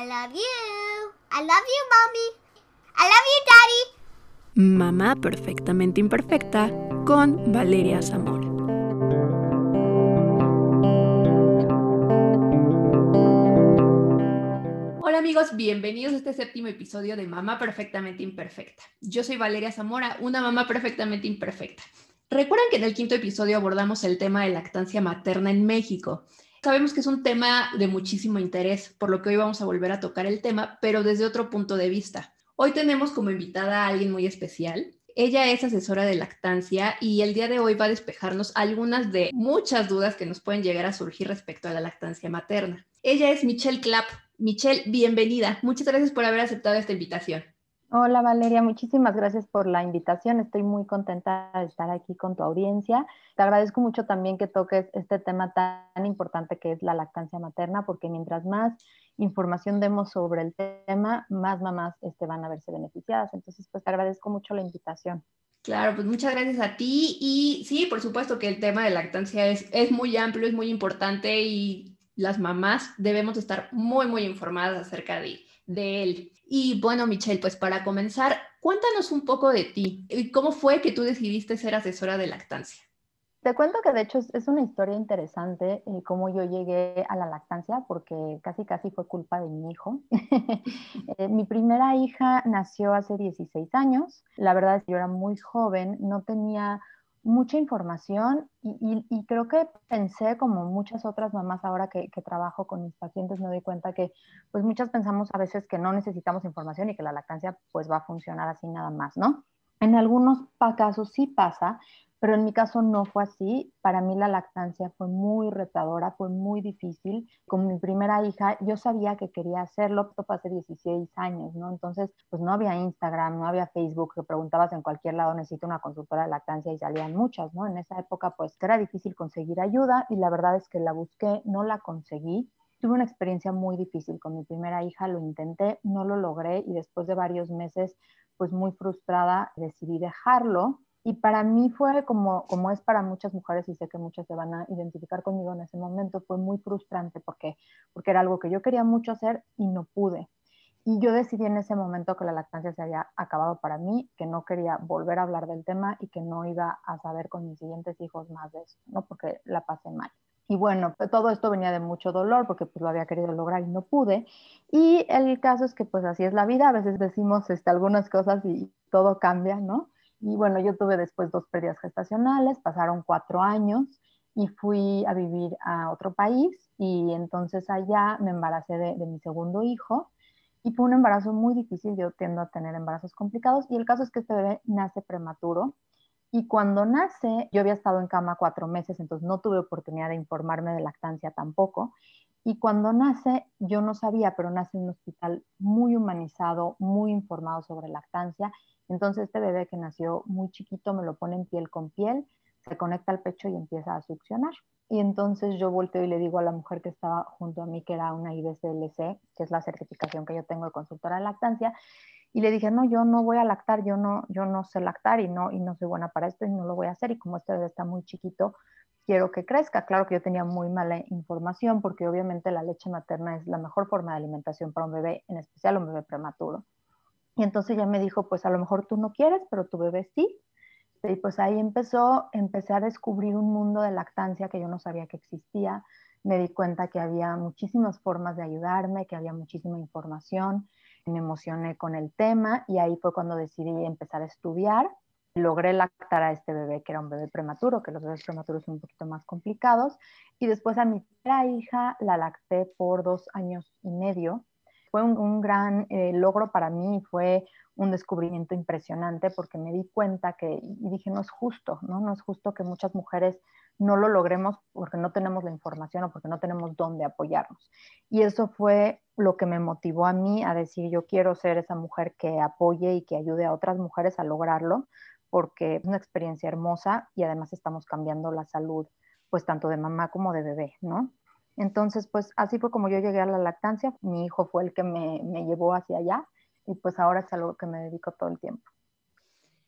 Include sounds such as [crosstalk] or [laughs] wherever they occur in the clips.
I love you. I love you, mommy. I love you, daddy. Mamá perfectamente imperfecta con Valeria Zamora. Hola amigos, bienvenidos a este séptimo episodio de Mamá Perfectamente Imperfecta. Yo soy Valeria Zamora, una mamá perfectamente imperfecta. Recuerdan que en el quinto episodio abordamos el tema de lactancia materna en México. Sabemos que es un tema de muchísimo interés, por lo que hoy vamos a volver a tocar el tema, pero desde otro punto de vista. Hoy tenemos como invitada a alguien muy especial. Ella es asesora de lactancia y el día de hoy va a despejarnos algunas de muchas dudas que nos pueden llegar a surgir respecto a la lactancia materna. Ella es Michelle Clapp. Michelle, bienvenida. Muchas gracias por haber aceptado esta invitación. Hola Valeria, muchísimas gracias por la invitación. Estoy muy contenta de estar aquí con tu audiencia. Te agradezco mucho también que toques este tema tan importante que es la lactancia materna, porque mientras más información demos sobre el tema, más mamás este, van a verse beneficiadas. Entonces, pues te agradezco mucho la invitación. Claro, pues muchas gracias a ti. Y sí, por supuesto que el tema de lactancia es, es muy amplio, es muy importante y las mamás debemos estar muy, muy informadas acerca de de él. Y bueno, Michelle, pues para comenzar, cuéntanos un poco de ti. ¿Cómo fue que tú decidiste ser asesora de lactancia? Te cuento que de hecho es una historia interesante eh, cómo yo llegué a la lactancia, porque casi casi fue culpa de mi hijo. [laughs] Eh, mi primera hija nació hace 16 años. La verdad es que yo era muy joven, no tenía mucha información y, creo que pensé como muchas otras mamás ahora que, trabajo con mis pacientes me doy cuenta que pues muchas pensamos a veces que no necesitamos información y que la lactancia pues va a funcionar así nada más, ¿no? En algunos casos sí pasa, pero en mi caso no fue así. Para mí la lactancia fue muy retadora, fue muy difícil. Con mi primera hija yo sabía que quería hacerlo, esto fue hace 16 años, ¿no? Entonces, pues no había Instagram, no había Facebook, que preguntabas en cualquier lado, necesito una consultora de lactancia y salían muchas, ¿no? En esa época, pues era difícil conseguir ayuda y la verdad es que la busqué, no la conseguí. Tuve una experiencia muy difícil con mi primera hija, lo intenté, no lo logré y después de varios meses, pues muy frustrada, decidí dejarlo y para mí fue como, como es para muchas mujeres, y sé que muchas se van a identificar conmigo en ese momento, fue muy frustrante porque, porque era algo que yo quería mucho hacer y no pude. Y yo decidí en ese momento que la lactancia se había acabado para mí, que no quería volver a hablar del tema y que no iba a saber con mis siguientes hijos más de eso, ¿no? Porque la pasé mal. Y bueno, todo esto venía de mucho dolor porque pues lo había querido lograr y no pude. Y el caso es que pues así es la vida, a veces decimos este, algunas cosas y todo cambia, ¿no? Y bueno, yo tuve después dos pérdidas gestacionales, pasaron cuatro años y fui a vivir a otro país y entonces allá me embaracé de, mi segundo hijo y fue un embarazo muy difícil, yo tiendo a tener embarazos complicados y el caso es que este bebé nace prematuro y cuando nace yo había estado en cama cuatro meses, entonces no tuve oportunidad de informarme de lactancia tampoco y cuando nace yo no sabía, pero nace en un hospital muy humanizado, muy informado sobre lactancia entonces este bebé que nació muy chiquito me lo pone en piel con piel, se conecta al pecho y empieza a succionar. Y entonces yo volteo y le digo a la mujer que estaba junto a mí, que era una IBCLC, que es la certificación que yo tengo de consultora de lactancia, y le dije, no, yo no voy a lactar, yo no, yo no sé lactar y no, y no soy buena para esto y no lo voy a hacer. Y como este bebé está muy chiquito, quiero que crezca. Claro que yo tenía muy mala información porque obviamente la leche materna es la mejor forma de alimentación para un bebé, en especial un bebé prematuro. Y entonces ya me dijo, pues a lo mejor tú no quieres, pero tu bebé sí. Y pues ahí empezó, empecé a descubrir un mundo de lactancia que yo no sabía que existía. Me di cuenta que había muchísimas formas de ayudarme, que había muchísima información. Me emocioné con el tema y ahí fue cuando decidí empezar a estudiar. Logré lactar a este bebé, que era un bebé prematuro, que los bebés prematuros son un poquito más complicados. Y después a mi hija la lacté por dos años y medio fue un, gran eh, logro para mí, fue un descubrimiento impresionante porque me di cuenta que, y dije, no es justo, ¿no? No es justo que muchas mujeres no lo logremos porque no tenemos la información o porque no tenemos dónde apoyarnos. Y eso fue lo que me motivó a mí a decir, yo quiero ser esa mujer que apoye y que ayude a otras mujeres a lograrlo, porque es una experiencia hermosa y además estamos cambiando la salud, pues tanto de mamá como de bebé, ¿no? Entonces, pues así fue como yo llegué a la lactancia. Mi hijo fue el que me, llevó hacia allá y pues ahora es algo que me dedico todo el tiempo.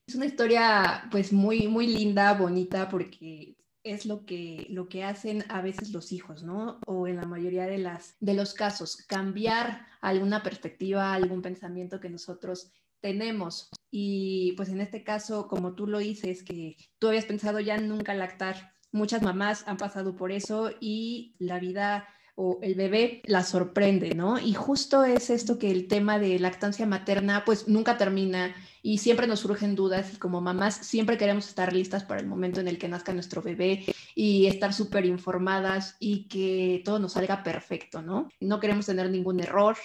Es una historia pues muy, muy linda, bonita, porque es lo que, lo que hacen a veces los hijos, ¿no? O en la mayoría de, las, de los casos, cambiar alguna perspectiva, algún pensamiento que nosotros tenemos. Y pues en este caso, como tú lo dices, que tú habías pensado ya nunca lactar, muchas mamás han pasado por eso y la vida o el bebé la sorprende, ¿no? Y justo es esto que el tema de lactancia materna pues nunca termina y siempre nos surgen dudas y como mamás siempre queremos estar listas para el momento en el que nazca nuestro bebé y estar súper informadas y que todo nos salga perfecto, ¿no? No queremos tener ningún error,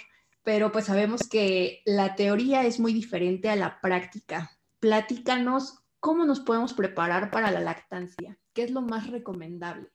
pero pues sabemos que la teoría es muy diferente a la práctica. Platícanos cómo nos podemos preparar para la lactancia, qué es lo más recomendable.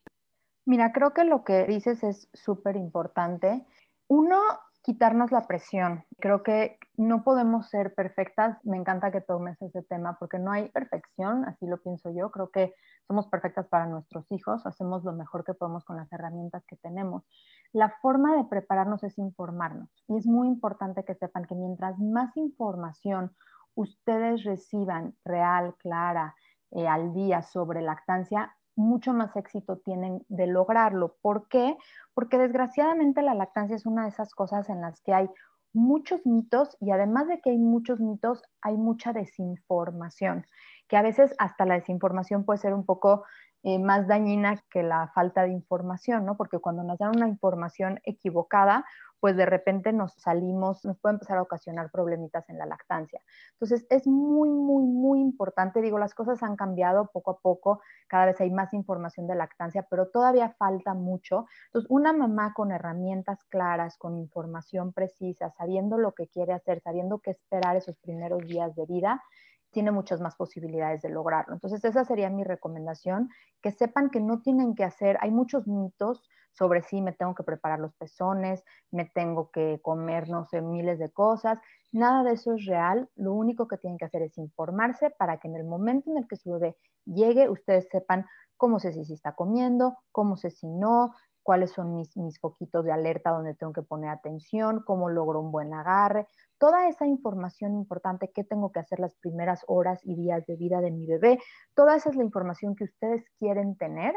Mira, creo que lo que dices es súper importante. Uno, quitarnos la presión. Creo que no podemos ser perfectas. Me encanta que tomes ese tema porque no hay perfección, así lo pienso yo. Creo que somos perfectas para nuestros hijos, hacemos lo mejor que podemos con las herramientas que tenemos. La forma de prepararnos es informarnos y es muy importante que sepan que mientras más información ustedes reciban real, clara, eh, al día sobre lactancia, mucho más éxito tienen de lograrlo. ¿Por qué? Porque desgraciadamente la lactancia es una de esas cosas en las que hay muchos mitos y además de que hay muchos mitos, hay mucha desinformación, que a veces hasta la desinformación puede ser un poco eh, más dañina que la falta de información, ¿no? Porque cuando nos dan una información equivocada, pues de repente nos salimos, nos puede empezar a ocasionar problemitas en la lactancia. Entonces es muy, muy, muy importante, digo, las cosas han cambiado poco a poco, cada vez hay más información de lactancia, pero todavía falta mucho. Entonces, una mamá con herramientas claras, con información precisa, sabiendo lo que quiere hacer, sabiendo qué esperar esos primeros días de vida, tiene muchas más posibilidades de lograrlo. Entonces, esa sería mi recomendación, que sepan que no tienen que hacer, hay muchos mitos sobre si me tengo que preparar los pezones, me tengo que comer, no sé, miles de cosas. Nada de eso es real. Lo único que tienen que hacer es informarse para que en el momento en el que su bebé llegue, ustedes sepan cómo sé si está comiendo, cómo sé si no, cuáles son mis, mis foquitos de alerta donde tengo que poner atención, cómo logro un buen agarre, toda esa información importante, qué tengo que hacer las primeras horas y días de vida de mi bebé, toda esa es la información que ustedes quieren tener,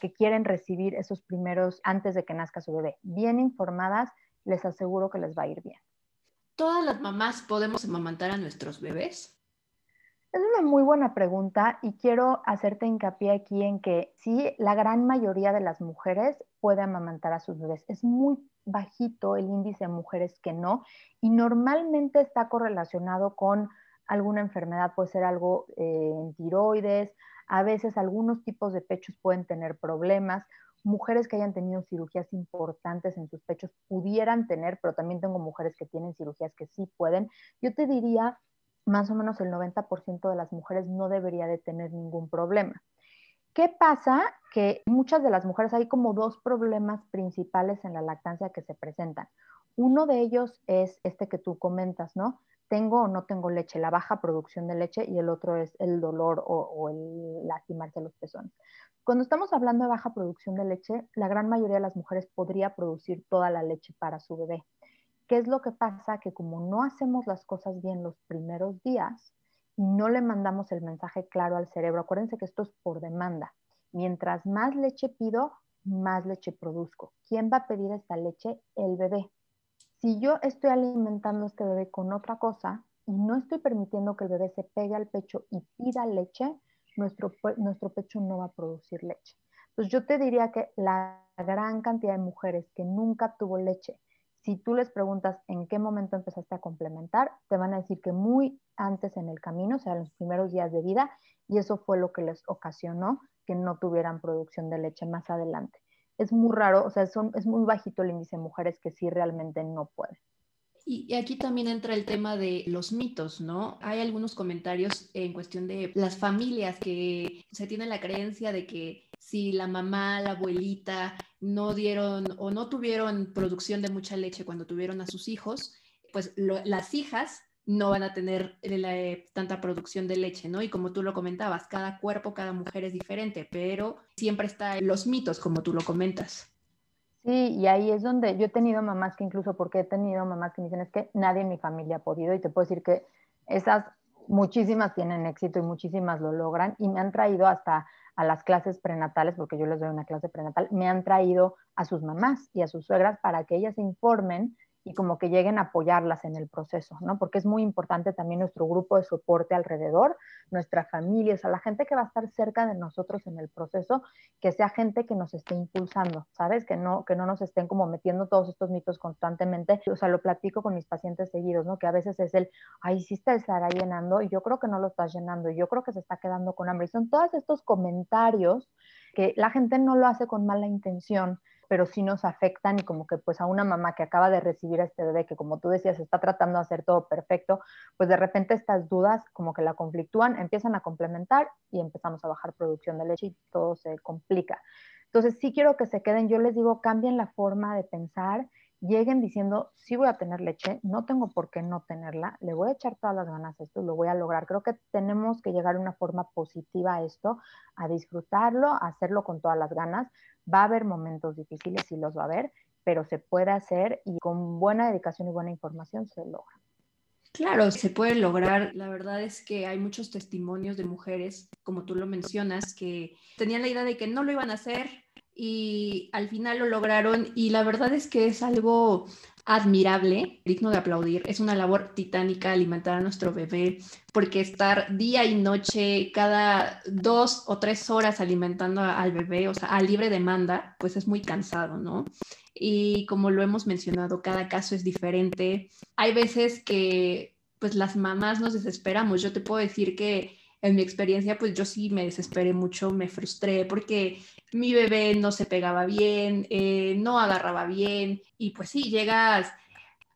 que quieren recibir esos primeros antes de que nazca su bebé. Bien informadas, les aseguro que les va a ir bien. ¿Todas las mamás podemos amamantar a nuestros bebés? Es una muy buena pregunta y quiero hacerte hincapié aquí en que sí, la gran mayoría de las mujeres puede amamantar a sus bebés. Es muy bajito el índice de mujeres que no y normalmente está correlacionado con alguna enfermedad, puede ser algo eh, en tiroides, a veces algunos tipos de pechos pueden tener problemas. Mujeres que hayan tenido cirugías importantes en sus pechos pudieran tener, pero también tengo mujeres que tienen cirugías que sí pueden. Yo te diría más o menos el 90% de las mujeres no debería de tener ningún problema. ¿Qué pasa? Que muchas de las mujeres hay como dos problemas principales en la lactancia que se presentan. Uno de ellos es este que tú comentas, ¿no? Tengo o no tengo leche, la baja producción de leche y el otro es el dolor o, o el lastimarse los pezones. Cuando estamos hablando de baja producción de leche, la gran mayoría de las mujeres podría producir toda la leche para su bebé. ¿Qué es lo que pasa? Que como no hacemos las cosas bien los primeros días y no le mandamos el mensaje claro al cerebro, acuérdense que esto es por demanda. Mientras más leche pido, más leche produzco. ¿Quién va a pedir esta leche? El bebé. Si yo estoy alimentando a este bebé con otra cosa y no estoy permitiendo que el bebé se pegue al pecho y pida leche, nuestro, nuestro pecho no va a producir leche. Entonces yo te diría que la gran cantidad de mujeres que nunca tuvo leche si tú les preguntas en qué momento empezaste a complementar, te van a decir que muy antes en el camino, o sea, en los primeros días de vida, y eso fue lo que les ocasionó que no tuvieran producción de leche más adelante. Es muy raro, o sea, es muy bajito el índice de mujeres que sí realmente no pueden. Y aquí también entra el tema de los mitos, ¿no? Hay algunos comentarios en cuestión de las familias que se tiene la creencia de que si la mamá, la abuelita no dieron o no tuvieron producción de mucha leche cuando tuvieron a sus hijos, pues las hijas no van a tener eh, tanta producción de leche, ¿no? Y como tú lo comentabas, cada cuerpo, cada mujer es diferente, pero siempre están los mitos, como tú lo comentas. Sí, y ahí es donde yo he tenido mamás que incluso porque he tenido mamás que me dicen es que nadie en mi familia ha podido y te puedo decir que esas muchísimas tienen éxito y muchísimas lo logran y me han traído hasta a las clases prenatales, porque yo les doy una clase prenatal, me han traído a sus mamás y a sus suegras para que ellas se informen y como que lleguen a apoyarlas en el proceso, ¿no? Porque es muy importante también nuestro grupo de soporte alrededor, nuestra familia, o sea, la gente que va a estar cerca de nosotros en el proceso, que sea gente que nos esté impulsando, ¿sabes? Que no, que no nos estén como metiendo todos estos mitos constantemente. O sea, lo platico con mis pacientes seguidos, ¿no? Que a veces es el, ay, sí te estará llenando y yo creo que no lo estás llenando y yo creo que se está quedando con hambre. Y son todos estos comentarios que la gente no lo hace con mala intención, pero sí nos afectan y como que pues a una mamá que acaba de recibir a este bebé que como tú decías está tratando de hacer todo perfecto, pues de repente estas dudas como que la conflictúan, empiezan a complementar y empezamos a bajar producción de leche y todo se complica. Entonces sí quiero que se queden, yo les digo, cambien la forma de pensar, lleguen diciendo, sí voy a tener leche, no tengo por qué no tenerla, le voy a echar todas las ganas a esto, lo voy a lograr. Creo que tenemos que llegar de una forma positiva a esto, a disfrutarlo, a hacerlo con todas las ganas, Va a haber momentos difíciles y los va a haber, pero se puede hacer y con buena dedicación y buena información se logra. Claro, se puede lograr. La verdad es que hay muchos testimonios de mujeres, como tú lo mencionas, que tenían la idea de que no lo iban a hacer y al final lo lograron y la verdad es que es algo admirable, digno de aplaudir. Es una labor titánica alimentar a nuestro bebé, porque estar día y noche, cada dos o tres horas alimentando al bebé, o sea, a libre demanda, pues es muy cansado, ¿no? Y como lo hemos mencionado, cada caso es diferente. Hay veces que, pues las mamás nos desesperamos. Yo te puedo decir que en mi experiencia, pues yo sí me desesperé mucho, me frustré porque mi bebé no se pegaba bien, eh, no agarraba bien y pues sí, llegas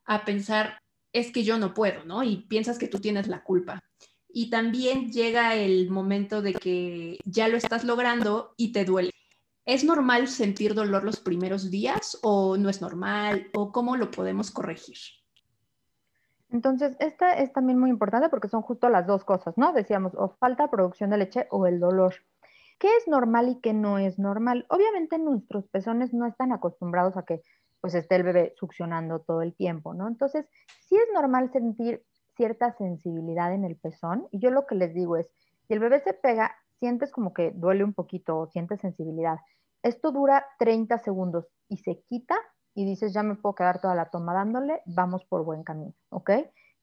a pensar, es que yo no puedo, ¿no? Y piensas que tú tienes la culpa. Y también llega el momento de que ya lo estás logrando y te duele. ¿Es normal sentir dolor los primeros días o no es normal o cómo lo podemos corregir? Entonces, esta es también muy importante porque son justo las dos cosas, ¿no? Decíamos, o falta producción de leche o el dolor. ¿Qué es normal y qué no es normal? Obviamente nuestros pezones no están acostumbrados a que pues esté el bebé succionando todo el tiempo, ¿no? Entonces, sí es normal sentir cierta sensibilidad en el pezón y yo lo que les digo es, si el bebé se pega, sientes como que duele un poquito o sientes sensibilidad. Esto dura 30 segundos y se quita y dices, ya me puedo quedar toda la toma dándole, vamos por buen camino, ¿ok?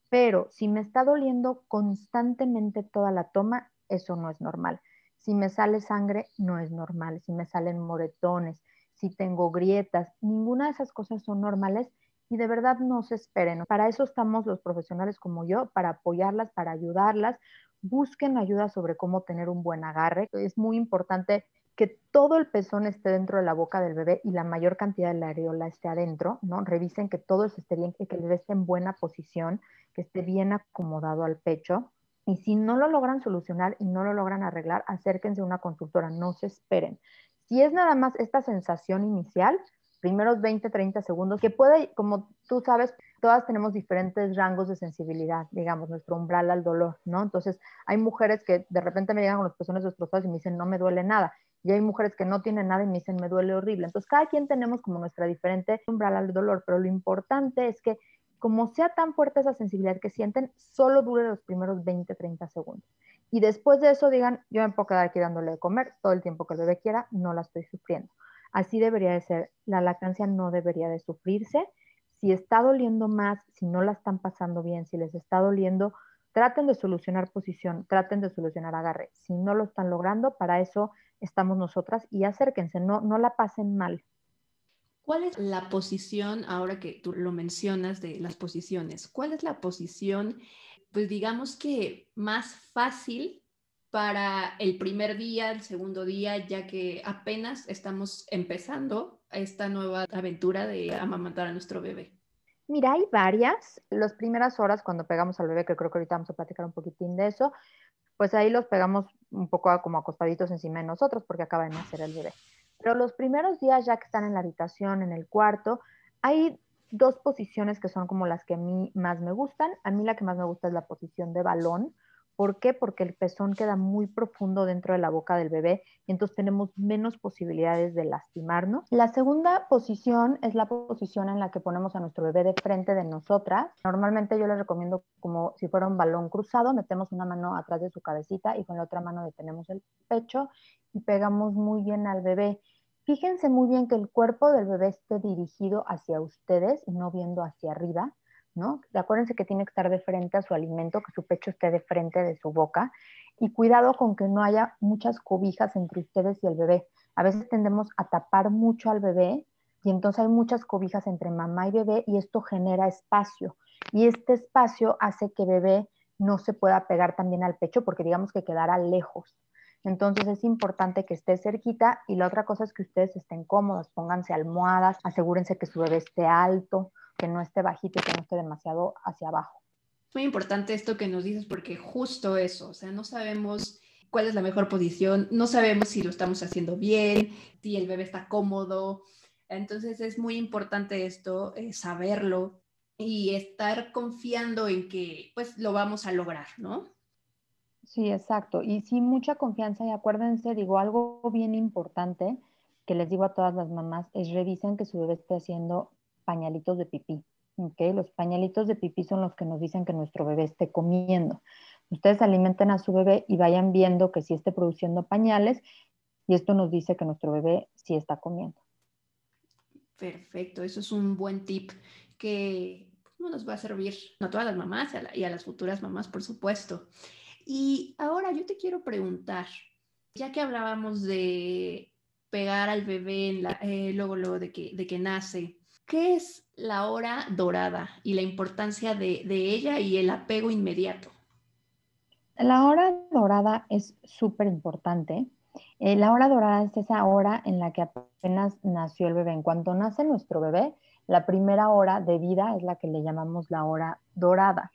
Pero si me está doliendo constantemente toda la toma, eso no es normal. Si me sale sangre, no es normal. Si me salen moretones, si tengo grietas, ninguna de esas cosas son normales y de verdad no se esperen. Para eso estamos los profesionales como yo, para apoyarlas, para ayudarlas. Busquen ayuda sobre cómo tener un buen agarre. Es muy importante que todo el pezón esté dentro de la boca del bebé y la mayor cantidad de la areola esté adentro, ¿no? Revisen que todo esté bien, que el bebé esté en buena posición, que esté bien acomodado al pecho. Y si no lo logran solucionar y no lo logran arreglar, acérquense a una consultora, no se esperen. Si es nada más esta sensación inicial, primeros 20, 30 segundos, que puede, como tú sabes, todas tenemos diferentes rangos de sensibilidad, digamos, nuestro umbral al dolor, ¿no? Entonces, hay mujeres que de repente me llegan con los pezones destrozados y me dicen, no me duele nada y hay mujeres que no tienen nada y me dicen, me duele horrible. Entonces, cada quien tenemos como nuestra diferente umbral al dolor, pero lo importante es que como sea tan fuerte esa sensibilidad que sienten, solo dure los primeros 20, 30 segundos. Y después de eso digan, yo me puedo quedar aquí dándole de comer todo el tiempo que el bebé quiera, no la estoy sufriendo. Así debería de ser. La lactancia no debería de sufrirse. Si está doliendo más, si no la están pasando bien, si les está doliendo, traten de solucionar posición, traten de solucionar agarre. Si no lo están logrando, para eso estamos nosotras y acérquense, no, no la pasen mal. ¿Cuál es la posición, ahora que tú lo mencionas de las posiciones, cuál es la posición, pues digamos que más fácil para el primer día, el segundo día, ya que apenas estamos empezando esta nueva aventura de amamantar a nuestro bebé? Mira, hay varias. Las primeras horas cuando pegamos al bebé, que creo que ahorita vamos a platicar un poquitín de eso, pues ahí los pegamos un poco como acostaditos encima de nosotros porque acaba de nacer el bebé. Pero los primeros días ya que están en la habitación, en el cuarto, hay dos posiciones que son como las que a mí más me gustan. A mí la que más me gusta es la posición de balón, ¿Por qué? Porque el pezón queda muy profundo dentro de la boca del bebé y entonces tenemos menos posibilidades de lastimarnos. La segunda posición es la posición en la que ponemos a nuestro bebé de frente de nosotras. Normalmente yo les recomiendo como si fuera un balón cruzado, metemos una mano atrás de su cabecita y con la otra mano detenemos el pecho y pegamos muy bien al bebé. Fíjense muy bien que el cuerpo del bebé esté dirigido hacia ustedes y no viendo hacia arriba ¿no? Acuérdense que tiene que estar de frente a su alimento, que su pecho esté de frente de su boca y cuidado con que no haya muchas cobijas entre ustedes y el bebé. A veces tendemos a tapar mucho al bebé y entonces hay muchas cobijas entre mamá y bebé y esto genera espacio y este espacio hace que bebé no se pueda pegar también al pecho porque digamos que quedará lejos. Entonces es importante que esté cerquita y la otra cosa es que ustedes estén cómodos, pónganse almohadas, asegúrense que su bebé esté alto, que no esté bajito, que no esté demasiado hacia abajo. Muy importante esto que nos dices porque justo eso, o sea, no sabemos cuál es la mejor posición, no sabemos si lo estamos haciendo bien, si el bebé está cómodo. Entonces es muy importante esto, eh, saberlo y estar confiando en que pues lo vamos a lograr, ¿no? Sí, exacto. Y sí, mucha confianza y acuérdense, digo, algo bien importante que les digo a todas las mamás es revisen que su bebé esté haciendo pañalitos de pipí. ¿okay? Los pañalitos de pipí son los que nos dicen que nuestro bebé esté comiendo. Ustedes alimenten a su bebé y vayan viendo que sí esté produciendo pañales y esto nos dice que nuestro bebé sí está comiendo. Perfecto, eso es un buen tip que nos va a servir a todas las mamás y a las futuras mamás, por supuesto. Y ahora yo te quiero preguntar, ya que hablábamos de pegar al bebé eh, luego, luego de, que, de que nace, ¿Qué es la hora dorada y la importancia de, ella y el apego inmediato? La hora dorada es súper importante. Eh, la hora dorada es esa hora en la que apenas nació el bebé. En cuanto nace nuestro bebé, la primera hora de vida es la que le llamamos la hora dorada.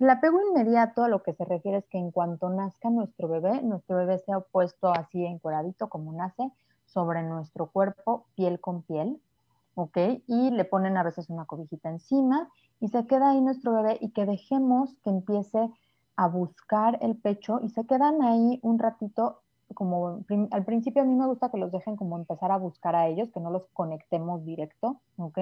El apego inmediato a lo que se refiere es que en cuanto nazca nuestro bebé, nuestro bebé se ha puesto así encueradito como nace sobre nuestro cuerpo, piel con piel. ¿ok? Y le ponen a veces una cobijita encima y se queda ahí nuestro bebé y que dejemos que empiece a buscar el pecho y se quedan ahí un ratito, como al principio a mí me gusta que los dejen como empezar a buscar a ellos, que no los conectemos directo, ¿ok?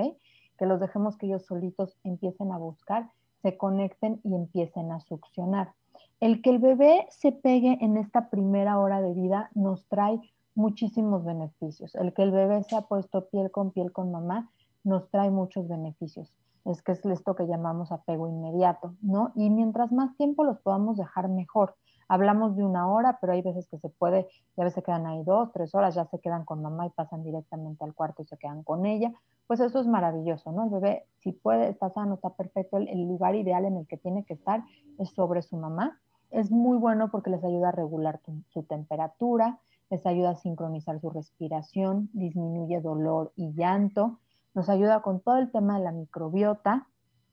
Que los dejemos que ellos solitos empiecen a buscar, se conecten y empiecen a succionar. El que el bebé se pegue en esta primera hora de vida nos trae muchísimos beneficios. El que el bebé se ha puesto piel con piel con mamá nos trae muchos beneficios. Es que es esto que llamamos apego inmediato, ¿no? Y mientras más tiempo los podamos dejar mejor. Hablamos de una hora, pero hay veces que se puede, y a veces quedan ahí dos, tres horas, ya se quedan con mamá y pasan directamente al cuarto y se quedan con ella. Pues eso es maravilloso, ¿no? El bebé, si puede, está sano, está perfecto, el, lugar ideal en el que tiene que estar es sobre su mamá. Es muy bueno porque les ayuda a regular su temperatura, les ayuda a sincronizar su respiración, disminuye dolor y llanto, nos ayuda con todo el tema de la microbiota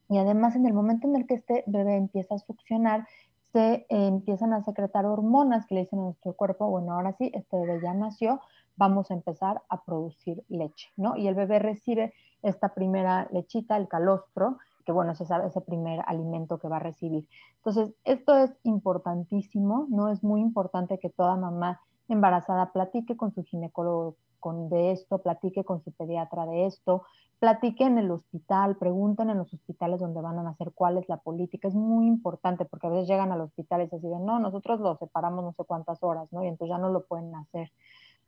y además en el momento en el que este bebé empieza a succionar, se empiezan a secretar hormonas que le dicen a nuestro cuerpo, bueno, ahora sí, este bebé ya nació, vamos a empezar a producir leche, ¿no? Y el bebé recibe esta primera lechita, el calostro, que bueno, ese, ese primer alimento que va a recibir. Entonces, esto es importantísimo, ¿no? Es muy importante que toda mamá embarazada platique con su ginecólogo con, de esto, platique con su pediatra de esto, platique en el hospital, pregunten en los hospitales donde van a nacer cuál es la política. Es muy importante porque a veces llegan al hospital y se dicen, no, nosotros lo separamos no sé cuántas horas, ¿no? Y entonces ya no lo pueden hacer.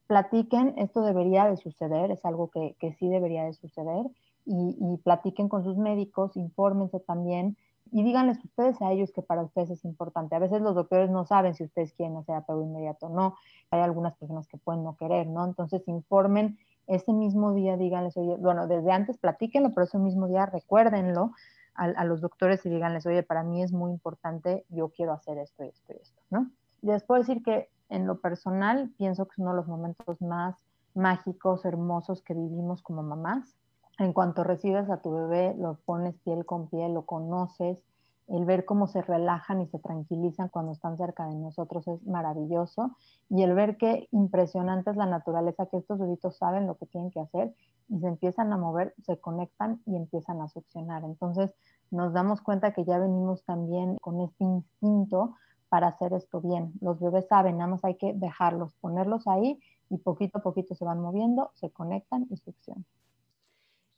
Platiquen, esto debería de suceder, es algo que, que sí debería de suceder y, y platiquen con sus médicos, infórmense también y díganles ustedes a ellos que para ustedes es importante. A veces los doctores no saben si ustedes quieren hacer apego inmediato o no. Hay algunas personas que pueden no querer, ¿no? Entonces informen ese mismo día, díganles, oye, bueno, desde antes platíquenlo, pero ese mismo día recuérdenlo a, a, los doctores y díganles, oye, para mí es muy importante, yo quiero hacer esto y esto y esto, ¿no? Les puedo decir que en lo personal pienso que es uno de los momentos más mágicos, hermosos que vivimos como mamás en cuanto recibes a tu bebé, lo pones piel con piel, lo conoces, el ver cómo se relajan y se tranquilizan cuando están cerca de nosotros es maravilloso. Y el ver qué impresionante es la naturaleza, que estos bebitos saben lo que tienen que hacer y se empiezan a mover, se conectan y empiezan a succionar. Entonces nos damos cuenta que ya venimos también con este instinto para hacer esto bien. Los bebés saben, nada más hay que dejarlos, ponerlos ahí y poquito a poquito se van moviendo, se conectan y succionan.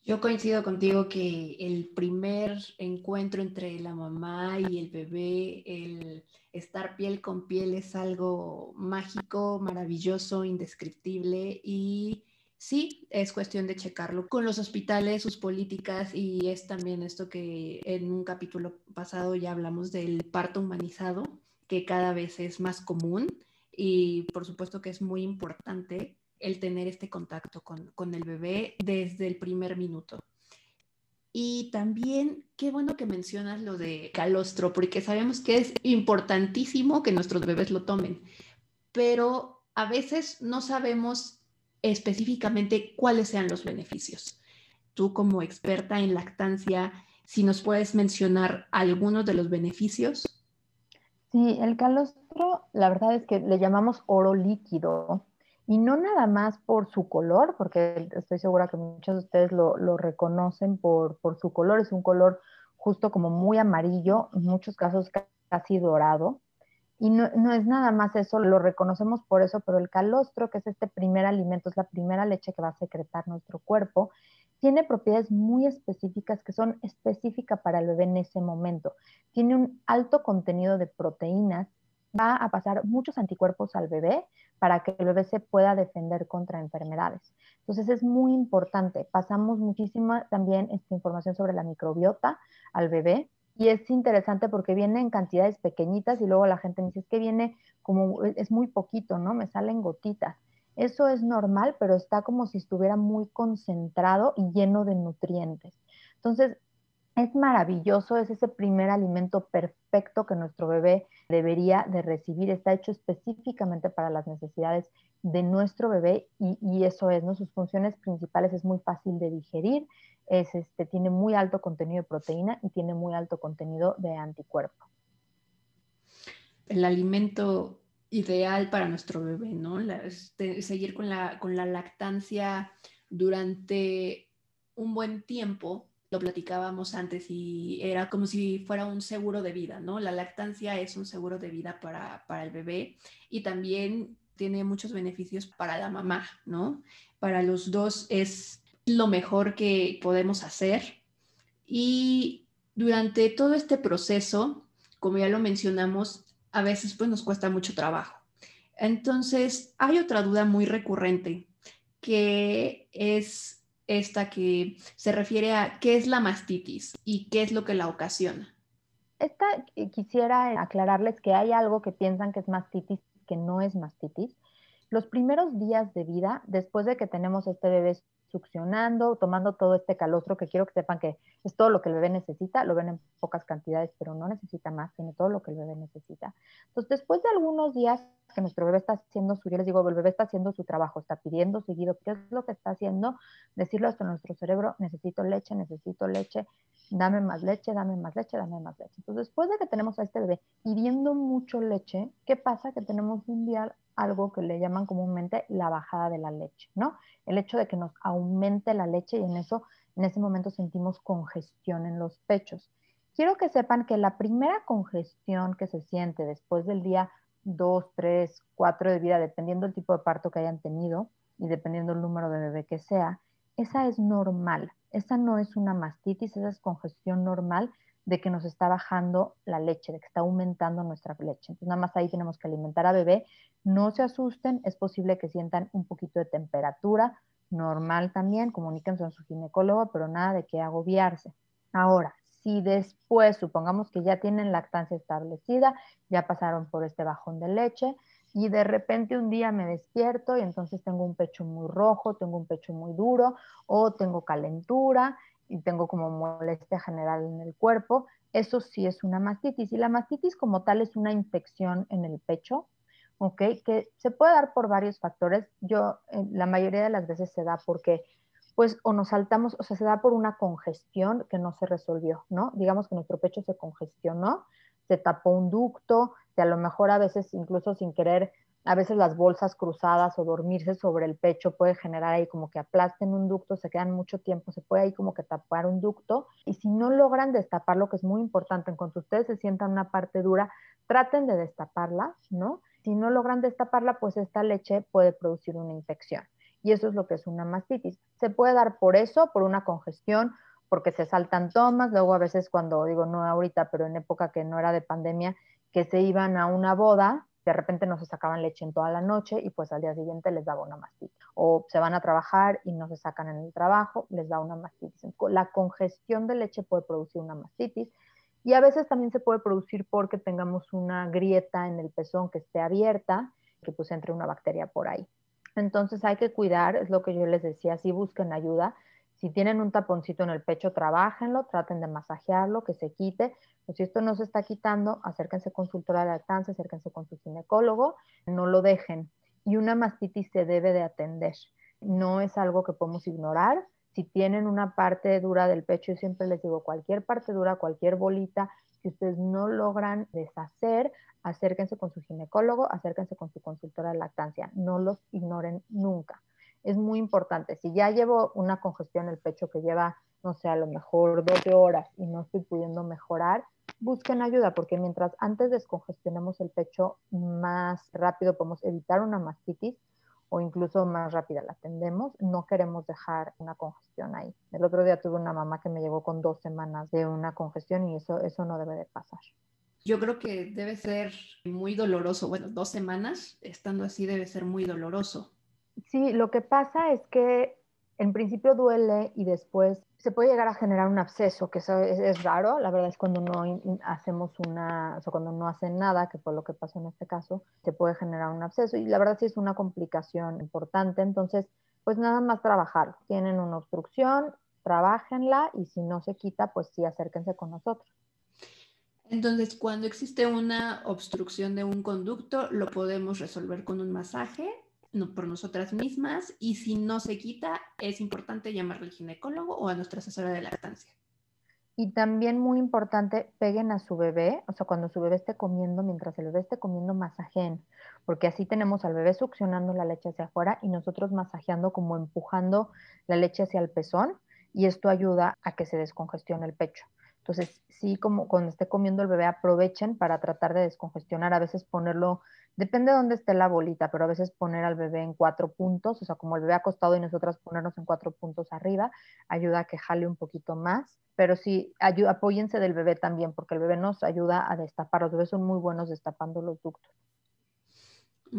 Yo coincido contigo que el primer encuentro entre la mamá y el bebé, el estar piel con piel es algo mágico, maravilloso, indescriptible y sí, es cuestión de checarlo con los hospitales, sus políticas y es también esto que en un capítulo pasado ya hablamos del parto humanizado, que cada vez es más común y por supuesto que es muy importante el tener este contacto con, el bebé desde el primer minuto. Y también, qué bueno que mencionas lo de calostro, porque sabemos que es importantísimo que nuestros bebés lo tomen, pero a veces no sabemos específicamente cuáles sean los beneficios. Tú como experta en lactancia, si nos puedes mencionar algunos de los beneficios. Sí, el calostro, la verdad es que le llamamos oro líquido y no nada más por su color, porque estoy segura que muchos de ustedes lo, reconocen por, su color, es un color justo como muy amarillo, en muchos casos casi dorado. Y no, no, es nada más eso, lo reconocemos por eso, pero el calostro, que es este primer alimento, es la primera leche que va a secretar nuestro cuerpo, tiene propiedades muy específicas que son específicas para el bebé en ese momento. Tiene un alto contenido de proteínas va a pasar muchos anticuerpos al bebé para que el bebé se pueda defender contra enfermedades. Entonces es muy importante. Pasamos muchísima también esta información sobre la microbiota al bebé y es interesante porque viene en cantidades pequeñitas y luego la gente dice, es que viene como, es muy poquito, ¿no? Me salen gotitas. Eso es normal, pero está como si estuviera muy concentrado y lleno de nutrientes. Entonces, es maravilloso, es ese primer alimento perfecto que nuestro bebé debería de recibir. Está hecho específicamente para las necesidades de nuestro bebé y, eso es, ¿no? Sus funciones principales es muy fácil de digerir, es, este, tiene muy alto contenido de proteína y tiene muy alto contenido de anticuerpo. El alimento ideal para nuestro bebé, ¿no? Este, seguir con la, con la lactancia durante un buen tiempo lo platicábamos antes y era como si fuera un seguro de vida, ¿no? La lactancia es un seguro de vida para, el bebé y también tiene muchos beneficios para la mamá, ¿no? Para los dos es lo mejor que podemos hacer y durante todo este proceso, como ya lo mencionamos, a veces pues nos cuesta mucho trabajo. Entonces, hay otra duda muy recurrente que es esta que se refiere a qué es la mastitis y qué es lo que la ocasiona. Esta eh, quisiera aclararles que hay algo que piensan que es mastitis, que no es mastitis. Los primeros días de vida, después de que tenemos este bebé succionando, tomando todo este calostro, que quiero que sepan que es todo lo que el bebé necesita, lo ven en pocas cantidades, pero no necesita más, tiene todo lo que el bebé necesita. Entonces, después de algunos días que nuestro bebé está haciendo su, yo les digo, el bebé está haciendo su trabajo, está pidiendo seguido, ¿qué es lo que está haciendo? Decirlo hasta nuestro cerebro, necesito leche, necesito leche, dame más leche, dame más leche, dame más leche. Entonces, después de que tenemos a este bebé pidiendo mucho leche, ¿qué pasa? Que tenemos un día algo que le llaman comúnmente la bajada de la leche, ¿no? El hecho de que nos aumente la leche y en eso, en ese momento sentimos congestión en los pechos. Quiero que sepan que la primera congestión que se siente después del día 2, 3, 4 de vida, dependiendo del tipo de parto que hayan tenido y dependiendo del número de bebé que sea, esa es normal. Esa no es una mastitis, esa es congestión normal de que nos está bajando la leche, de que está aumentando nuestra leche. Entonces, nada más ahí tenemos que alimentar a bebé. No se asusten, es posible que sientan un poquito de temperatura, normal también, comuníquense con su ginecólogo, pero nada de que agobiarse. Ahora, si después, supongamos que ya tienen lactancia establecida, ya pasaron por este bajón de leche y de repente un día me despierto y entonces tengo un pecho muy rojo, tengo un pecho muy duro o tengo calentura y tengo como molestia general en el cuerpo, eso sí es una mastitis. Y la mastitis como tal es una infección en el pecho, ¿ok? Que se puede dar por varios factores. Yo, eh, la mayoría de las veces se da porque, pues, o nos saltamos, o sea, se da por una congestión que no se resolvió, ¿no? Digamos que nuestro pecho se congestionó, se tapó un ducto, que a lo mejor a veces incluso sin querer A veces las bolsas cruzadas o dormirse sobre el pecho puede generar ahí como que aplasten un ducto, se quedan mucho tiempo, se puede ahí como que tapar un ducto. Y si no logran destapar, lo que es muy importante, en cuanto ustedes se sientan una parte dura, traten de destaparla, ¿no? Si no logran destaparla, pues esta leche puede producir una infección. Y eso es lo que es una mastitis. Se puede dar por eso, por una congestión, porque se saltan tomas, luego a veces cuando digo no ahorita, pero en época que no era de pandemia, que se iban a una boda, de repente no se sacaban leche en toda la noche y pues al día siguiente les daba una mastitis. O se van a trabajar y no se sacan en el trabajo, les da una mastitis. La congestión de leche puede producir una mastitis y a veces también se puede producir porque tengamos una grieta en el pezón que esté abierta, que pues entre una bacteria por ahí. Entonces hay que cuidar, es lo que yo les decía, si busquen ayuda. Si tienen un taponcito en el pecho, trabajenlo, traten de masajearlo, que se quite. Pues si esto no se está quitando, acérquense con su de lactancia, acérquense con su ginecólogo, no lo dejen. Y una mastitis se debe de atender. No es algo que podemos ignorar. Si tienen una parte dura del pecho, yo siempre les digo, cualquier parte dura, cualquier bolita que ustedes no logran deshacer, acérquense con su ginecólogo, acérquense con su consultora de lactancia. No los ignoren nunca es muy importante. Si ya llevo una congestión en el pecho que lleva, no sé, a lo mejor 12 horas y no estoy pudiendo mejorar, busquen ayuda, porque mientras antes descongestionemos el pecho, más rápido podemos evitar una mastitis o incluso más rápida la atendemos. No queremos dejar una congestión ahí. El otro día tuve una mamá que me llegó con dos semanas de una congestión y eso, eso no debe de pasar. Yo creo que debe ser muy doloroso. Bueno, dos semanas estando así debe ser muy doloroso. Sí, lo que pasa es que en principio duele y después se puede llegar a generar un absceso, que eso es, raro, la verdad es cuando no hacemos una, o sea, cuando no hacen nada, que fue lo que pasó en este caso, se puede generar un absceso y la verdad sí es una complicación importante, entonces pues nada más trabajar, tienen una obstrucción, trabajenla y si no se quita, pues sí acérquense con nosotros. Entonces, cuando existe una obstrucción de un conducto, lo podemos resolver con un masaje por nosotras mismas y si no se quita, es importante llamar al ginecólogo o a nuestra asesora de lactancia. Y también muy importante, peguen a su bebé, o sea, cuando su bebé esté comiendo, mientras el bebé esté comiendo, masajen, porque así tenemos al bebé succionando la leche hacia afuera y nosotros masajeando como empujando la leche hacia el pezón y esto ayuda a que se descongestione el pecho. Entonces, sí, como cuando esté comiendo el bebé, aprovechen para tratar de descongestionar, a veces ponerlo Depende de dónde esté la bolita, pero a veces poner al bebé en cuatro puntos, o sea, como el bebé acostado y nosotras ponernos en cuatro puntos arriba, ayuda a que jale un poquito más. Pero sí, apóyense del bebé también, porque el bebé nos ayuda a destapar. Los bebés son muy buenos destapando los ductos.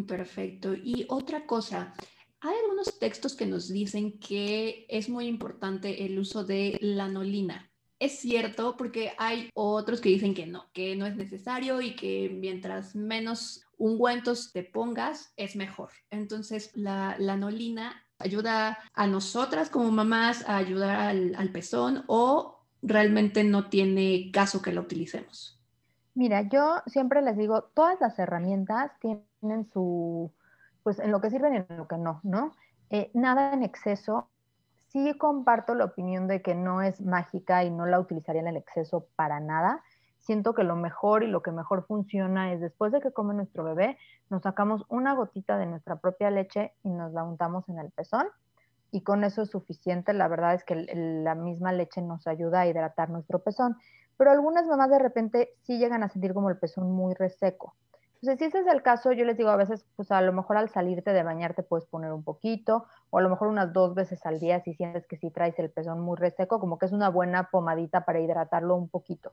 Perfecto. Y otra cosa, hay algunos textos que nos dicen que es muy importante el uso de lanolina. Es cierto, porque hay otros que dicen que no, que no es necesario y que mientras menos ungüentos te pongas, es mejor. Entonces, la lanolina ayuda a nosotras como mamás a ayudar al, pezón o realmente no tiene caso que la utilicemos. Mira, yo siempre les digo, todas las herramientas tienen su, pues en lo que sirven y en lo que no, ¿no? Eh, nada en exceso. Sí comparto la opinión de que no es mágica y no la utilizaría en el exceso para nada siento que lo mejor y lo que mejor funciona es después de que come nuestro bebé, nos sacamos una gotita de nuestra propia leche y nos la untamos en el pezón y con eso es suficiente. La verdad es que la misma leche nos ayuda a hidratar nuestro pezón, pero algunas mamás de repente sí llegan a sentir como el pezón muy reseco. Entonces, si ese es el caso, yo les digo a veces, pues a lo mejor al salirte de bañar te puedes poner un poquito, o a lo mejor unas dos veces al día si sientes que sí traes el pezón muy reseco, como que es una buena pomadita para hidratarlo un poquito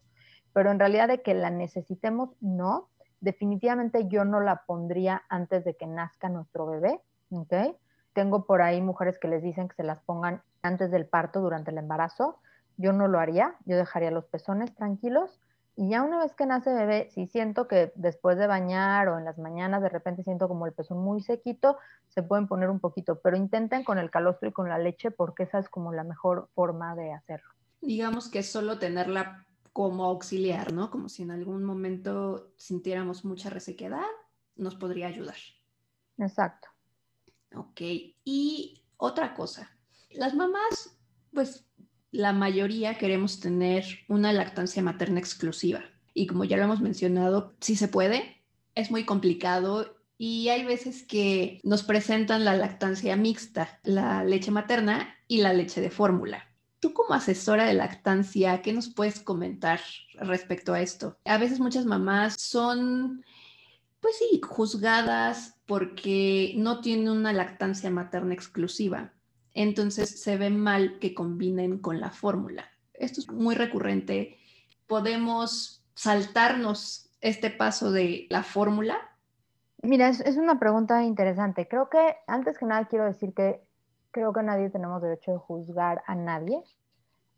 pero en realidad de que la necesitemos, no. Definitivamente yo no la pondría antes de que nazca nuestro bebé, ¿ok? Tengo por ahí mujeres que les dicen que se las pongan antes del parto, durante el embarazo. Yo no lo haría, yo dejaría los pezones tranquilos y ya una vez que nace bebé, si siento que después de bañar o en las mañanas de repente siento como el pezón muy sequito, se pueden poner un poquito, pero intenten con el calostro y con la leche porque esa es como la mejor forma de hacerlo. Digamos que solo tenerla como auxiliar, ¿no? Como si en algún momento sintiéramos mucha resequedad, nos podría ayudar. Exacto. Ok, y otra cosa, las mamás, pues la mayoría queremos tener una lactancia materna exclusiva. Y como ya lo hemos mencionado, sí se puede, es muy complicado y hay veces que nos presentan la lactancia mixta, la leche materna y la leche de fórmula. Tú como asesora de lactancia, ¿qué nos puedes comentar respecto a esto? A veces muchas mamás son, pues sí, juzgadas porque no tienen una lactancia materna exclusiva. Entonces se ve mal que combinen con la fórmula. Esto es muy recurrente. ¿Podemos saltarnos este paso de la fórmula? Mira, es, una pregunta interesante. Creo que antes que nada quiero decir que creo que nadie tenemos derecho de juzgar a nadie.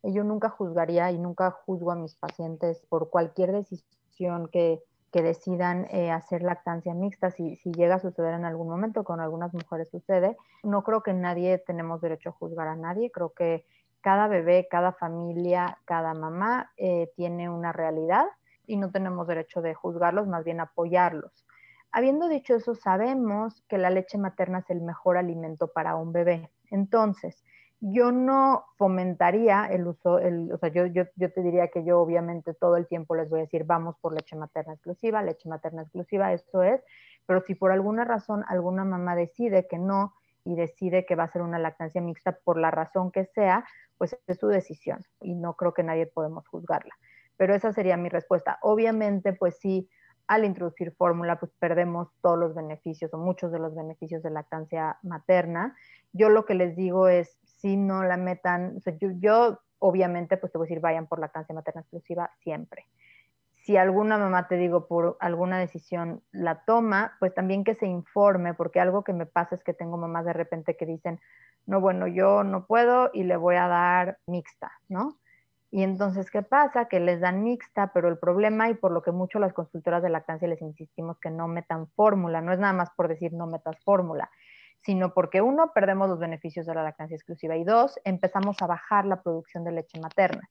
Yo nunca juzgaría y nunca juzgo a mis pacientes por cualquier decisión que, que decidan eh, hacer lactancia mixta, si, si, llega a suceder en algún momento, con algunas mujeres sucede. No creo que nadie tenemos derecho a juzgar a nadie, creo que cada bebé, cada familia, cada mamá eh, tiene una realidad y no tenemos derecho de juzgarlos, más bien apoyarlos. Habiendo dicho eso, sabemos que la leche materna es el mejor alimento para un bebé. Entonces, yo no fomentaría el uso, el, o sea, yo, yo, yo, te diría que yo obviamente todo el tiempo les voy a decir, vamos por leche materna exclusiva, leche materna exclusiva, eso es, pero si por alguna razón alguna mamá decide que no y decide que va a ser una lactancia mixta por la razón que sea, pues es su decisión y no creo que nadie podemos juzgarla. Pero esa sería mi respuesta. Obviamente, pues sí, al introducir fórmula, pues perdemos todos los beneficios o muchos de los beneficios de lactancia materna yo lo que les digo es, si no la metan, o sea, yo, yo, obviamente, pues te voy a decir, vayan por lactancia materna exclusiva siempre. Si alguna mamá, te digo, por alguna decisión la toma, pues también que se informe, porque algo que me pasa es que tengo mamás de repente que dicen, no, bueno, yo no puedo y le voy a dar mixta, ¿no? Y entonces, ¿qué pasa? Que les dan mixta, pero el problema, y por lo que mucho las consultoras de lactancia les insistimos que no metan fórmula, no es nada más por decir no metas fórmula, sino porque uno, perdemos los beneficios de la lactancia exclusiva y dos, empezamos a bajar la producción de leche materna.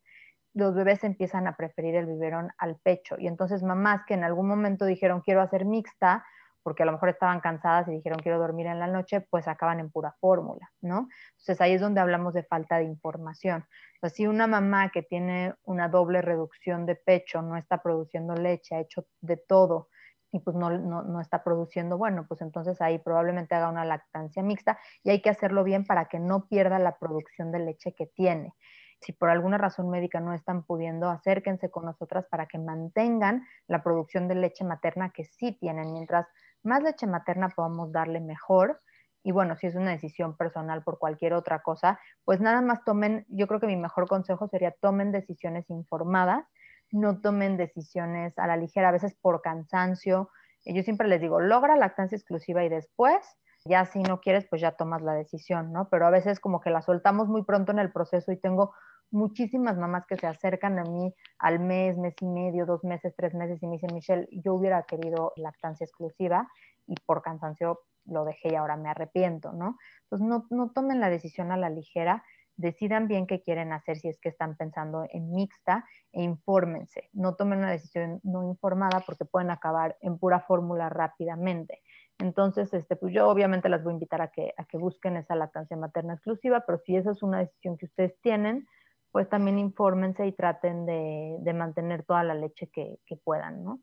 Los bebés empiezan a preferir el biberón al pecho y entonces mamás que en algún momento dijeron quiero hacer mixta, porque a lo mejor estaban cansadas y dijeron quiero dormir en la noche, pues acaban en pura fórmula, ¿no? Entonces ahí es donde hablamos de falta de información. O si una mamá que tiene una doble reducción de pecho no está produciendo leche, ha hecho de todo, y pues no, no, no, está produciendo, bueno, pues entonces ahí probablemente haga una lactancia mixta y hay que hacerlo bien para que no pierda la producción de leche que tiene. Si por alguna razón médica no están pudiendo, acérquense con nosotras para que mantengan la producción de leche materna que sí tienen. Mientras más leche materna podamos darle mejor. Y bueno, si es una decisión personal por cualquier otra cosa, pues nada más tomen, yo creo que mi mejor consejo sería tomen decisiones informadas no tomen decisiones a la ligera, a veces por cansancio. Yo siempre les digo, logra lactancia exclusiva y después, ya si no quieres, pues ya tomas la decisión, ¿no? Pero a veces como que la soltamos muy pronto en el proceso y tengo muchísimas mamás que se acercan a mí al mes, mes y medio, dos meses, tres meses y me dicen, Michelle, yo hubiera querido lactancia exclusiva y por cansancio lo dejé y ahora me arrepiento, ¿no? Entonces no, no tomen la decisión a la ligera decidan bien qué quieren hacer si es que están pensando en mixta e infórmense. No tomen una decisión no informada porque pueden acabar en pura fórmula rápidamente. Entonces, este, pues yo obviamente las voy a invitar a que, busquen esa lactancia materna exclusiva, pero si esa es una decisión que ustedes tienen, pues también infórmense y traten de, de mantener toda la leche que, que puedan, ¿no?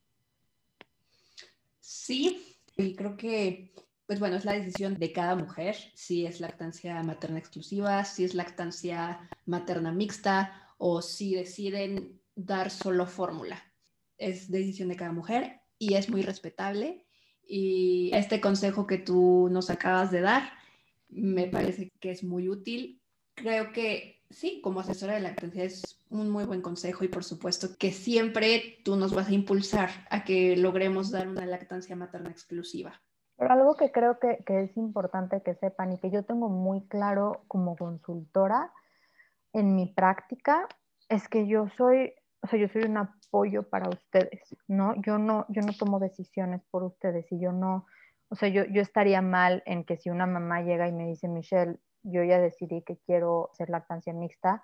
Sí, y creo que pues bueno, es la decisión de cada mujer, si es lactancia materna exclusiva, si es lactancia materna mixta o si deciden dar solo fórmula. Es decisión de cada mujer y es muy respetable. Y este consejo que tú nos acabas de dar me parece que es muy útil. Creo que sí, como asesora de lactancia es un muy buen consejo y por supuesto que siempre tú nos vas a impulsar a que logremos dar una lactancia materna exclusiva. Pero algo que creo que, es importante que sepan y que yo tengo muy claro como consultora en mi práctica es que yo soy, o sea, yo soy un apoyo para ustedes, ¿no? Yo no, yo no tomo decisiones por ustedes y yo no, o sea, yo, yo estaría mal en que si una mamá llega y me dice, Michelle, yo ya decidí que quiero hacer lactancia mixta,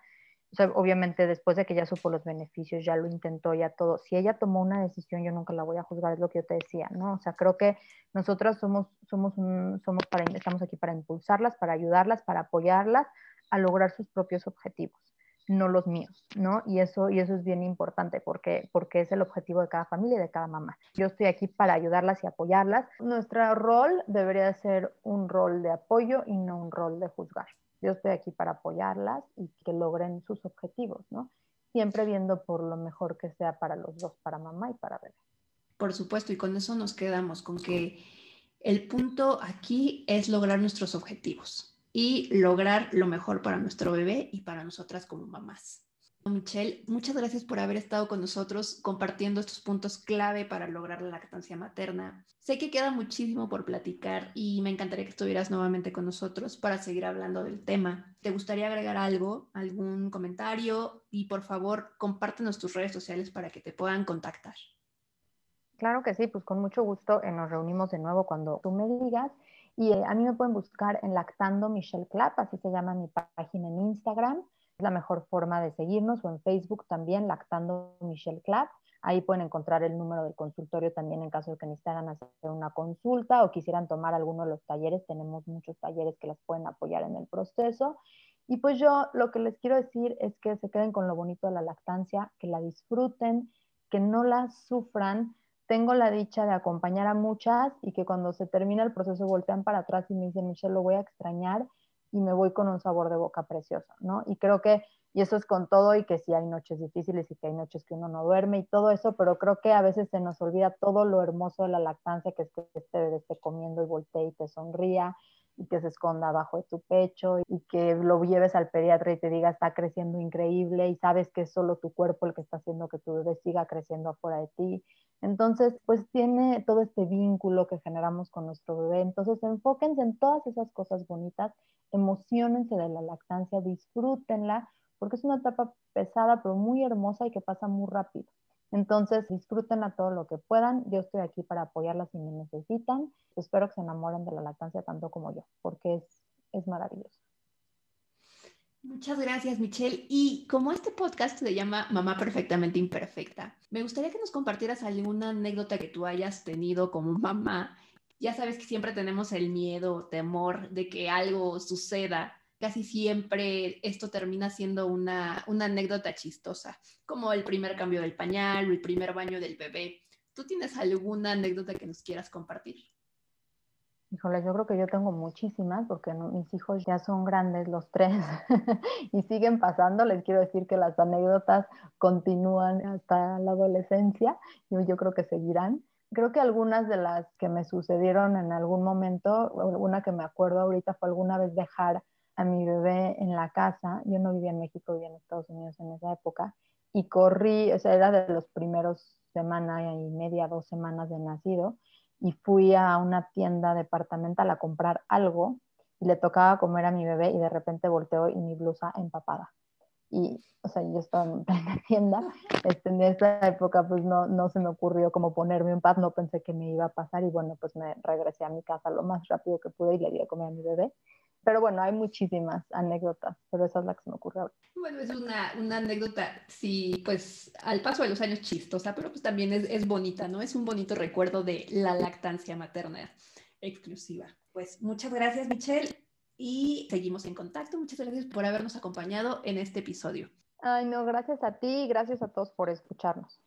obviamente después de que ya supo los beneficios, ya lo intentó, ya todo. Si ella tomó una decisión, yo nunca la voy a juzgar, es lo que yo te decía, ¿no? O sea, creo que nosotras somos, somos, somos estamos aquí para impulsarlas, para ayudarlas, para apoyarlas a lograr sus propios objetivos. no los míos, ¿no? Y eso, y eso es bien importante porque, porque es el objetivo de cada familia y de cada mamá. Yo estoy aquí para ayudarlas y apoyarlas. Nuestro rol debería ser un rol de apoyo y no un rol de juzgar. Yo estoy aquí para apoyarlas y que logren sus objetivos, ¿no? Siempre viendo por lo mejor que sea para los dos, para mamá y para bebé. Por supuesto, y con eso nos quedamos, con que el punto aquí es lograr nuestros objetivos y lograr lo mejor para nuestro bebé y para nosotras como mamás. Michelle, muchas gracias por haber estado con nosotros compartiendo estos puntos clave para lograr la lactancia materna. Sé que queda muchísimo por platicar y me encantaría que estuvieras nuevamente con nosotros para seguir hablando del tema. ¿Te gustaría agregar algo, algún comentario? Y por favor, compártenos tus redes sociales para que te puedan contactar. Claro que sí, pues con mucho gusto eh, nos reunimos de nuevo cuando tú me digas. Y eh, a mí me pueden buscar en Lactando Michelle Clap, así se llama mi página en Instagram. Es la mejor forma de seguirnos o en Facebook también, Lactando Michelle Clap. Ahí pueden encontrar el número del consultorio también en caso de que necesitaran hacer una consulta o quisieran tomar alguno de los talleres. Tenemos muchos talleres que las pueden apoyar en el proceso. Y pues yo lo que les quiero decir es que se queden con lo bonito de la lactancia, que la disfruten, que no la sufran, tengo la dicha de acompañar a muchas y que cuando se termina el proceso voltean para atrás y me dicen, Michelle, lo voy a extrañar y me voy con un sabor de boca precioso, ¿no? Y creo que, y eso es con todo y que sí hay noches difíciles y que hay noches que uno no duerme y todo eso, pero creo que a veces se nos olvida todo lo hermoso de la lactancia, que es que bebé esté comiendo y voltee y te sonría y que se esconda abajo de tu pecho y que lo lleves al pediatra y te diga está creciendo increíble y sabes que es solo tu cuerpo el que está haciendo que tu bebé siga creciendo afuera de ti entonces, pues tiene todo este vínculo que generamos con nuestro bebé. Entonces, enfóquense en todas esas cosas bonitas, emocionense de la lactancia, disfrútenla, porque es una etapa pesada, pero muy hermosa y que pasa muy rápido. Entonces, disfrútenla todo lo que puedan. Yo estoy aquí para apoyarlas si me necesitan. Espero que se enamoren de la lactancia tanto como yo, porque es, es maravilloso. Muchas gracias, Michelle. Y como este podcast se llama Mamá Perfectamente Imperfecta, me gustaría que nos compartieras alguna anécdota que tú hayas tenido como mamá. Ya sabes que siempre tenemos el miedo, temor de que algo suceda. Casi siempre esto termina siendo una, una anécdota chistosa, como el primer cambio del pañal o el primer baño del bebé. ¿Tú tienes alguna anécdota que nos quieras compartir? Híjole, yo creo que yo tengo muchísimas porque mis hijos ya son grandes los tres [laughs] y siguen pasando. Les quiero decir que las anécdotas continúan hasta la adolescencia y yo creo que seguirán. Creo que algunas de las que me sucedieron en algún momento, una que me acuerdo ahorita fue alguna vez dejar a mi bebé en la casa. Yo no vivía en México, vivía en Estados Unidos en esa época y corrí, o sea, era de los primeros semana y media, dos semanas de nacido y fui a una tienda departamental a comprar algo y le tocaba comer a mi bebé y de repente volteó y mi blusa empapada. Y, o sea, yo estaba en [laughs] plena tienda, este, en esa época pues no, no se me ocurrió como ponerme un pad, no pensé que me iba a pasar y bueno, pues me regresé a mi casa lo más rápido que pude y le di a comer a mi bebé. Pero bueno, hay muchísimas anécdotas, pero esa es la que se me ocurre ahora. Bueno, es una, una, anécdota, sí, pues al paso de los años chistosa, pero pues también es, es bonita, ¿no? Es un bonito recuerdo de la lactancia materna exclusiva. Pues muchas gracias, Michelle, y seguimos en contacto. Muchas gracias por habernos acompañado en este episodio. Ay, no, gracias a ti y gracias a todos por escucharnos.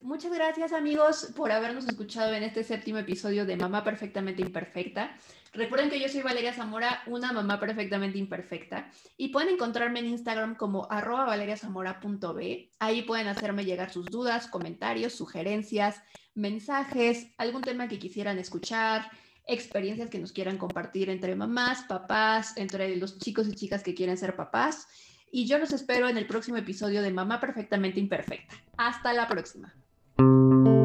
Muchas gracias amigos por habernos escuchado en este séptimo episodio de Mamá Perfectamente Imperfecta. Recuerden que yo soy Valeria Zamora, una mamá perfectamente imperfecta, y pueden encontrarme en Instagram como arroba valeriazamora.b. Ahí pueden hacerme llegar sus dudas, comentarios, sugerencias, mensajes, algún tema que quisieran escuchar, experiencias que nos quieran compartir entre mamás, papás, entre los chicos y chicas que quieren ser papás. Y yo los espero en el próximo episodio de Mamá Perfectamente Imperfecta. Hasta la próxima. Thank you.